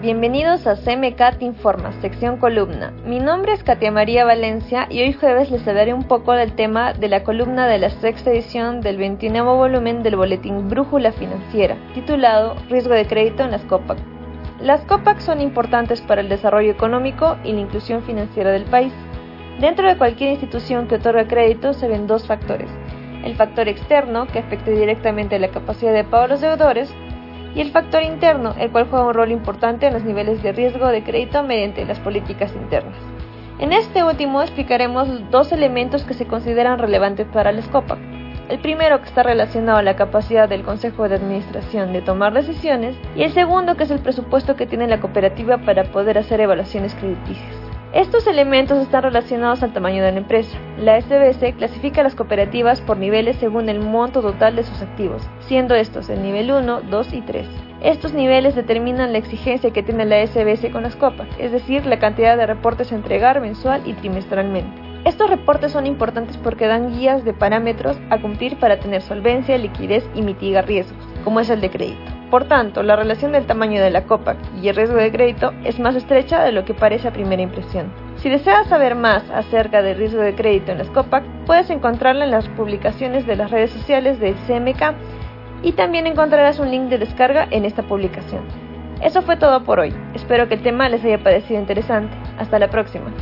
bienvenidos a CMK Te Informa, sección columna. Mi nombre es Katia María Valencia y hoy jueves les hablaré un poco del tema de la columna de la sexta edición del 21 volumen del boletín Brújula Financiera, titulado Riesgo de crédito en las COPAC. Las COPAC son importantes para el desarrollo económico y la inclusión financiera del país. Dentro de cualquier institución que otorga crédito se ven dos factores. El factor externo, que afecta directamente la capacidad de pago de los deudores, y el factor interno, el cual juega un rol importante en los niveles de riesgo de crédito mediante las políticas internas. En este último explicaremos dos elementos que se consideran relevantes para la SCOPAC. El primero que está relacionado a la capacidad del Consejo de Administración de tomar decisiones y el segundo que es el presupuesto que tiene la cooperativa para poder hacer evaluaciones crediticias. Estos elementos están relacionados al tamaño de la empresa. La SBC clasifica las cooperativas por niveles según el monto total de sus activos, siendo estos el nivel 1, 2 y 3. Estos niveles determinan la exigencia que tiene la SBC con las copas, es decir, la cantidad de reportes a entregar mensual y trimestralmente. Estos reportes son importantes porque dan guías de parámetros a cumplir para tener solvencia, liquidez y mitigar riesgos, como es el de crédito. Por tanto, la relación del tamaño de la copa y el riesgo de crédito es más estrecha de lo que parece a primera impresión. Si deseas saber más acerca del riesgo de crédito en las COPAC, puedes encontrarla en las publicaciones de las redes sociales del CMK y también encontrarás un link de descarga en esta publicación. Eso fue todo por hoy. Espero que el tema les haya parecido interesante. Hasta la próxima.